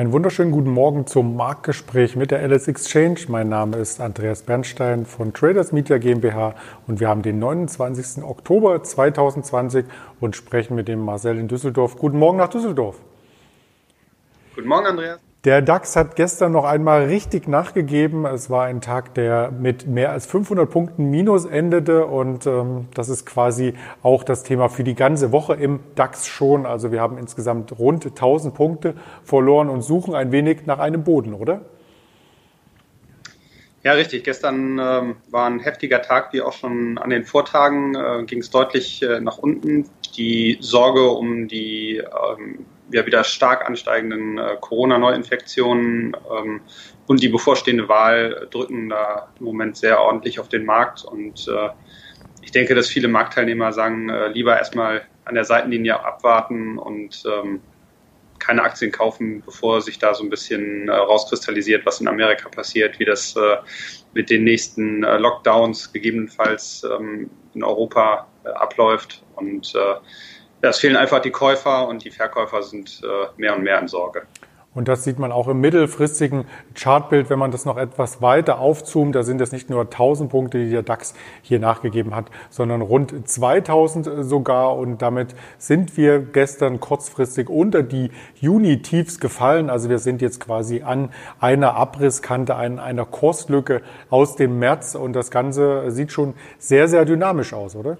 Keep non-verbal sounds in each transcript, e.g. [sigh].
Einen wunderschönen guten Morgen zum Marktgespräch mit der LS Exchange. Mein Name ist Andreas Bernstein von Traders Media GmbH und wir haben den 29. Oktober 2020 und sprechen mit dem Marcel in Düsseldorf. Guten Morgen nach Düsseldorf. Guten Morgen, Andreas. Der DAX hat gestern noch einmal richtig nachgegeben. Es war ein Tag, der mit mehr als 500 Punkten Minus endete und ähm, das ist quasi auch das Thema für die ganze Woche im DAX schon. Also wir haben insgesamt rund 1000 Punkte verloren und suchen ein wenig nach einem Boden, oder? Ja, richtig. Gestern ähm, war ein heftiger Tag, wie auch schon an den Vortagen äh, ging es deutlich äh, nach unten. Die Sorge um die ähm, ja wieder stark ansteigenden äh, Corona-Neuinfektionen ähm, und die bevorstehende Wahl drücken da im Moment sehr ordentlich auf den Markt. Und äh, ich denke, dass viele Marktteilnehmer sagen, äh, lieber erstmal an der Seitenlinie abwarten und ähm, keine Aktien kaufen, bevor sich da so ein bisschen äh, rauskristallisiert, was in Amerika passiert, wie das äh, mit den nächsten äh, Lockdowns gegebenenfalls ähm, in Europa äh, abläuft. Und äh, es fehlen einfach die Käufer und die Verkäufer sind äh, mehr und mehr in Sorge. Und das sieht man auch im mittelfristigen Chartbild, wenn man das noch etwas weiter aufzoomt. Da sind es nicht nur 1000 Punkte, die der DAX hier nachgegeben hat, sondern rund 2000 sogar. Und damit sind wir gestern kurzfristig unter die Juni-Tiefs gefallen. Also wir sind jetzt quasi an einer Abrisskante, an einer Kurslücke aus dem März. Und das Ganze sieht schon sehr, sehr dynamisch aus, oder?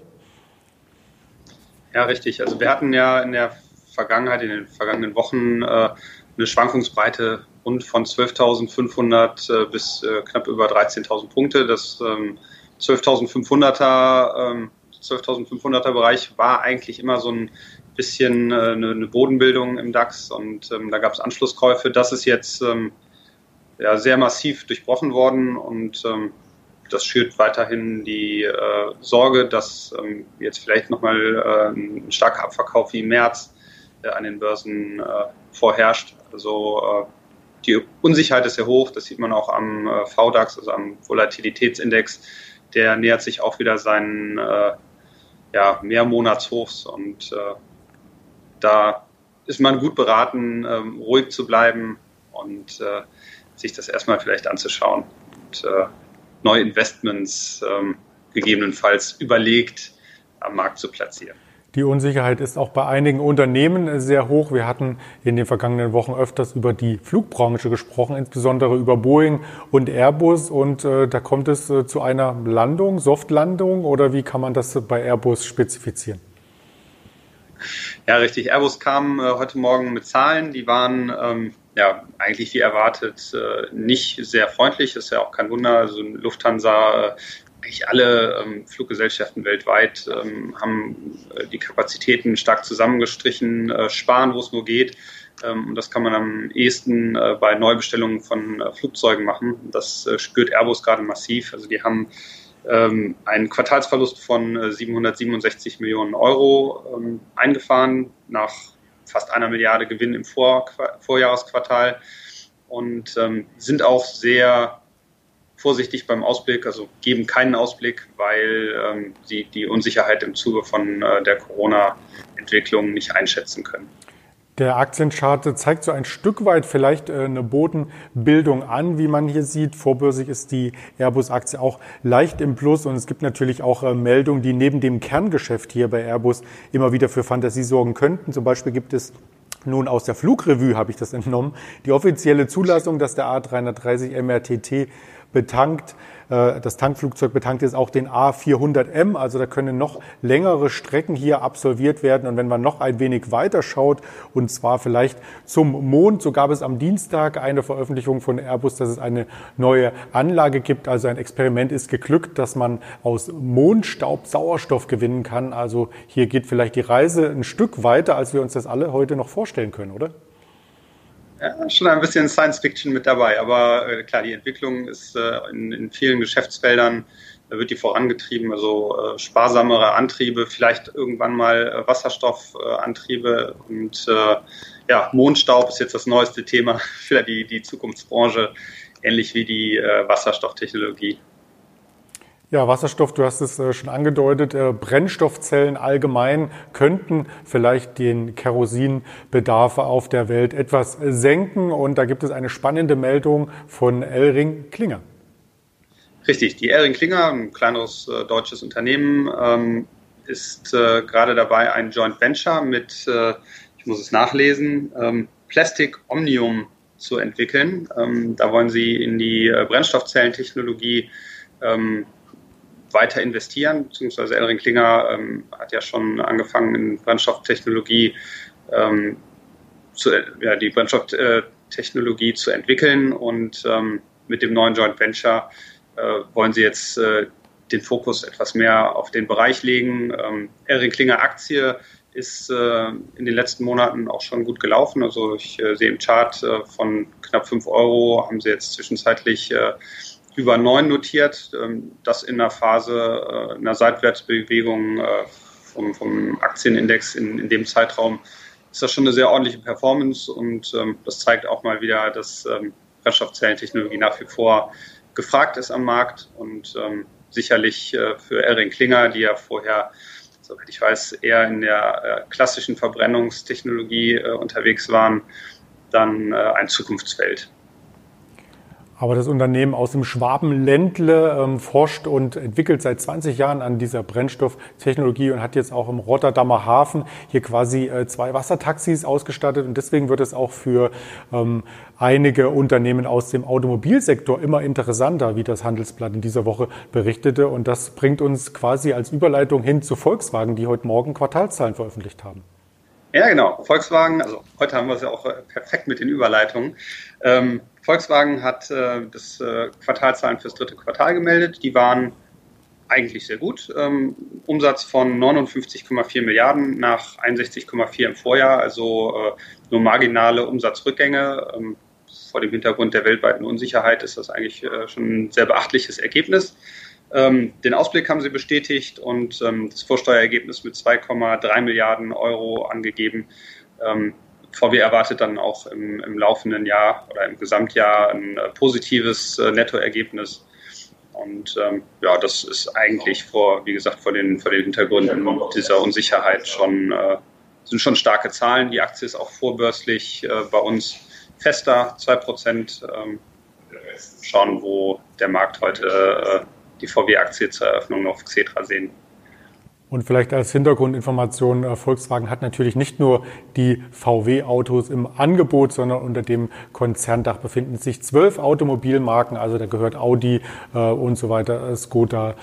Ja, richtig. Also wir hatten ja in der Vergangenheit, in den vergangenen Wochen äh, eine Schwankungsbreite rund von 12.500 äh, bis äh, knapp über 13.000 Punkte. Das ähm, 12.500er ähm, 12.500er Bereich war eigentlich immer so ein bisschen äh, eine, Bodenbildung im DAX und ähm, da gab es Anschlusskäufe. Das ist jetzt ähm, ja, sehr massiv durchbrochen worden und ähm, das schürt weiterhin die äh, Sorge, dass ähm, jetzt vielleicht nochmal äh, ein starker Abverkauf wie im März äh, an den Börsen äh, vorherrscht. Also äh, die Unsicherheit ist sehr hoch, das sieht man auch am äh, VDAX, also am Volatilitätsindex. Der nähert sich auch wieder seinen ja, Mehrmonatshochs und da ist man gut beraten, ähm, ruhig zu bleiben und sich das erstmal vielleicht anzuschauen. Und, neue Investments ähm, gegebenenfalls überlegt am Markt zu platzieren. Die Unsicherheit ist auch bei einigen Unternehmen sehr hoch. Wir hatten in den vergangenen Wochen öfters über die Flugbranche gesprochen, insbesondere über Boeing und Airbus. Und äh, da kommt es äh, zu einer Landung, Softlandung oder wie kann man das bei Airbus spezifizieren? Ja, richtig. Airbus kam äh, heute Morgen mit Zahlen, die waren ähm, ja, eigentlich wie erwartet äh, nicht sehr freundlich. Ist ja auch kein Wunder. Also Lufthansa, äh, eigentlich alle ähm, Fluggesellschaften weltweit ähm, haben äh, die Kapazitäten stark zusammengestrichen, äh, sparen, wo es nur geht. Ähm, und das kann man am ehesten äh, bei Neubestellungen von äh, Flugzeugen machen. Das spürt Airbus gerade massiv. Also die haben ähm, einen Quartalsverlust von 767 Millionen Euro ähm, eingefahren nach fast einer Milliarde Gewinn im Vor Vorjahresquartal und ähm, sind auch sehr vorsichtig beim Ausblick, also geben keinen Ausblick, weil ähm, sie die Unsicherheit im Zuge von äh, der Corona-Entwicklung nicht einschätzen können. Der Aktienchart zeigt so ein Stück weit vielleicht äh, eine Bodenbildung an, wie man hier sieht. Vorbörsig ist die Airbus-Aktie auch leicht im Plus und es gibt natürlich auch äh, Meldungen, die neben dem Kerngeschäft hier bei Airbus immer wieder für Fantasie sorgen könnten. Zum Beispiel gibt es nun aus der Flugrevue, habe ich das entnommen, die offizielle Zulassung, dass der A330 MRTT betankt. Äh, das Tankflugzeug betankt jetzt auch den A400M, also da können noch längere Strecken hier absolviert werden. Und wenn man noch ein wenig weiter schaut, und zwar vielleicht zum Mond, so gab es am Dienstag eine Veröffentlichung von Airbus, dass es eine neue Anlage gibt. Also ein Experiment ist geglückt, dass man aus Mondstaub Sauerstoff gewinnen kann. Also hier geht vielleicht die Reise ein Stück weiter, als wir uns das alle heute noch vorstellen können, oder? Ja, schon ein bisschen Science Fiction mit dabei. Aber äh, klar, die Entwicklung ist äh, in, in, vielen Geschäftsfeldern, da wird die vorangetrieben. Also äh, sparsamere Antriebe, vielleicht irgendwann mal äh, Wasserstoffantriebe und äh, ja, Mondstaub ist jetzt das neueste Thema [laughs] für die, die Zukunftsbranche, ähnlich wie die Wasserstofftechnologie. Ja, Wasserstoff, du hast es äh, schon angedeutet, äh, Brennstoffzellen allgemein könnten vielleicht den Kerosinbedarf auf der Welt etwas senken. Und da gibt es eine spannende Meldung von Elring Klinger. Richtig, die Elring Klinger, ein kleineres äh, deutsches Unternehmen, ähm, ist äh, gerade dabei, ein Joint Venture mit, äh, ich muss es nachlesen, ähm, Plastic Omnium zu entwickeln. Ähm, da wollen sie in die äh, Brennstoffzellentechnologie ähm, weiter investieren, beziehungsweise Elring Klinger ähm, hat ja schon angefangen in Brennstofftechnologie ähm, zu, ja, die Brennstofftechnologie zu entwickeln und ähm, mit dem neuen Joint Venture äh, wollen sie jetzt äh, den Fokus etwas mehr auf den Bereich legen. Ähm, Elring Klinger Aktie ist äh, in den letzten Monaten auch schon gut gelaufen. Also ich äh, sehe im Chart äh, von knapp 5 Euro haben sie jetzt zwischenzeitlich äh, über 9 notiert. Ähm, das in einer Phase äh, einer Seitwärtsbewegung äh, vom, vom Aktienindex in, in dem Zeitraum ist das schon eine sehr ordentliche Performance und ähm, das zeigt auch mal wieder, dass ähm, Brennstoffzellentechnologie nach wie vor gefragt ist am Markt und ähm, sicherlich äh, für Erin Klinger, die ja vorher, soweit ich weiß, eher in der äh, klassischen Verbrennungstechnologie äh, unterwegs waren, dann äh, ein Zukunftsfeld. Aber das Unternehmen aus dem Schwabenländle ähm, forscht und entwickelt seit 20 Jahren an dieser Brennstofftechnologie und hat jetzt auch im Rotterdamer Hafen hier quasi äh, zwei Wassertaxis ausgestattet. Und deswegen wird es auch für ähm, einige Unternehmen aus dem Automobilsektor immer interessanter, wie das Handelsblatt in dieser Woche berichtete. Und das bringt uns quasi als Überleitung hin zu Volkswagen, die heute Morgen Quartalszahlen veröffentlicht haben. Ja, genau. Volkswagen, also heute haben wir es ja auch äh, perfekt mit den Überleitungen. Ähm, Volkswagen hat äh, das äh, Quartalzahlen fürs dritte Quartal gemeldet. Die waren eigentlich sehr gut. Ähm, Umsatz von 59,4 Milliarden nach 61,4 im Vorjahr, also äh, nur marginale Umsatzrückgänge. Ähm, vor dem Hintergrund der weltweiten Unsicherheit ist das eigentlich äh, schon ein sehr beachtliches Ergebnis. Ähm, den Ausblick haben sie bestätigt und ähm, das Vorsteuerergebnis mit 2,3 Milliarden Euro angegeben. Ähm, VW erwartet dann auch im, im, laufenden Jahr oder im Gesamtjahr ein äh, positives äh, Nettoergebnis. Und ähm, ja, das ist eigentlich vor, wie gesagt, vor den, vor den Hintergründen dieser Unsicherheit schon, äh, sind schon starke Zahlen. Die Aktie ist auch vorbörslich äh, bei uns fester, 2%. Ähm, schauen, wo der Markt heute äh, die VW-Aktie zur Eröffnung auf Xetra sehen. Und vielleicht als Hintergrundinformation, äh, Volkswagen hat natürlich nicht nur die VW-Autos im Angebot, sondern unter dem Konzerndach befinden sich zwölf Automobilmarken, also da gehört Audi äh, und so weiter, Skoda,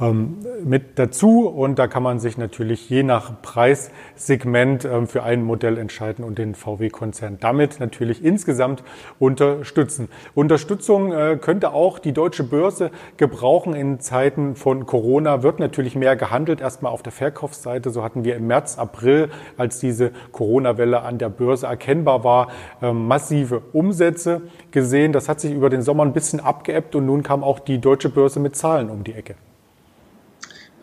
ähm, mit dazu. Und da kann man sich natürlich je nach Preissegment ähm, für ein Modell entscheiden und den VW-Konzern damit natürlich insgesamt unterstützen. Unterstützung äh, könnte auch die deutsche Börse gebrauchen in Zeiten von Corona, wird natürlich mehr gehandelt, erstmal auf der Verkaufsseite. So hatten wir im März, April, als diese Corona-Welle an der Börse erkennbar war, ähm, massive Umsätze gesehen. Das hat sich über den Sommer ein bisschen abgeebbt und nun kam auch die deutsche Börse mit Zahlen um die Ecke.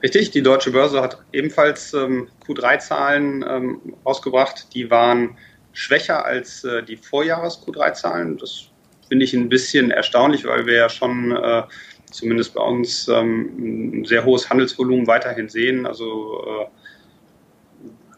Richtig, die Deutsche Börse hat ebenfalls ähm, Q3-Zahlen ähm, rausgebracht. Die waren schwächer als äh, die Vorjahres-Q3-Zahlen. Das finde ich ein bisschen erstaunlich, weil wir ja schon äh, zumindest bei uns ähm, ein sehr hohes Handelsvolumen weiterhin sehen. Also, äh,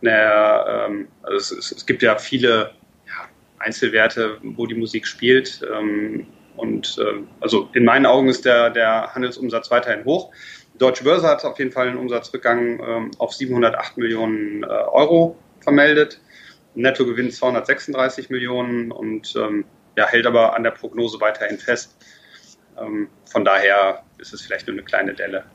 na, ähm, also es, es, gibt ja viele ja, Einzelwerte, wo die Musik spielt. Ähm, und äh, also in meinen Augen ist der, der Handelsumsatz weiterhin hoch. Die Deutsche Börse hat auf jeden Fall einen Umsatzrückgang ähm, auf 708 Millionen äh, Euro vermeldet. Nettogewinn 236 Millionen und ähm, ja, hält aber an der Prognose weiterhin fest. Ähm, von daher ist es vielleicht nur eine kleine Delle.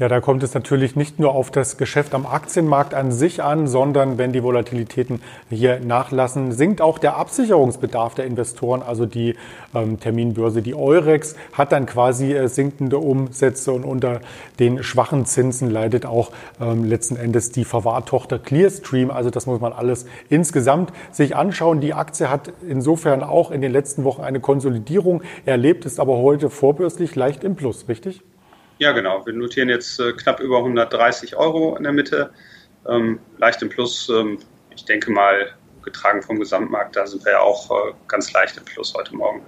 Ja, da kommt es natürlich nicht nur auf das Geschäft am Aktienmarkt an sich an, sondern wenn die Volatilitäten hier nachlassen, sinkt auch der Absicherungsbedarf der Investoren. Also die ähm, Terminbörse, die Eurex, hat dann quasi äh, sinkende Umsätze und unter den schwachen Zinsen leidet auch ähm, letzten Endes die Verwahrtochter Clearstream. Also das muss man alles insgesamt sich anschauen. Die Aktie hat insofern auch in den letzten Wochen eine Konsolidierung erlebt, ist aber heute vorbörslich leicht im Plus, richtig? Ja, genau. Wir notieren jetzt äh, knapp über 130 Euro in der Mitte. Ähm, leicht im Plus. Ähm, ich denke mal, getragen vom Gesamtmarkt, da sind wir ja auch äh, ganz leicht im Plus heute Morgen.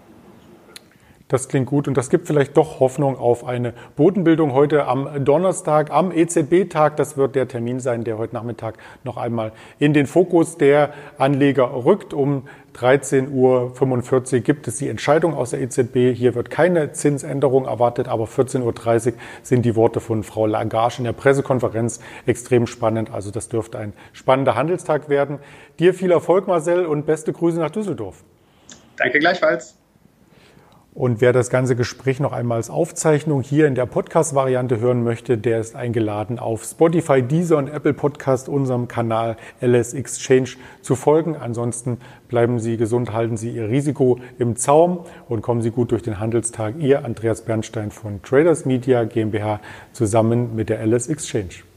Das klingt gut und das gibt vielleicht doch Hoffnung auf eine Bodenbildung heute am Donnerstag, am EZB-Tag. Das wird der Termin sein, der heute Nachmittag noch einmal in den Fokus der Anleger rückt. Um 13.45 Uhr gibt es die Entscheidung aus der EZB. Hier wird keine Zinsänderung erwartet, aber 14.30 Uhr sind die Worte von Frau Lagarde in der Pressekonferenz extrem spannend. Also das dürfte ein spannender Handelstag werden. Dir viel Erfolg, Marcel, und beste Grüße nach Düsseldorf. Danke gleichfalls. Und wer das ganze Gespräch noch einmal als Aufzeichnung hier in der Podcast-Variante hören möchte, der ist eingeladen, auf Spotify, Deezer und Apple Podcast unserem Kanal LS Exchange zu folgen. Ansonsten bleiben Sie gesund, halten Sie Ihr Risiko im Zaum und kommen Sie gut durch den Handelstag. Ihr Andreas Bernstein von Traders Media GmbH zusammen mit der LS Exchange.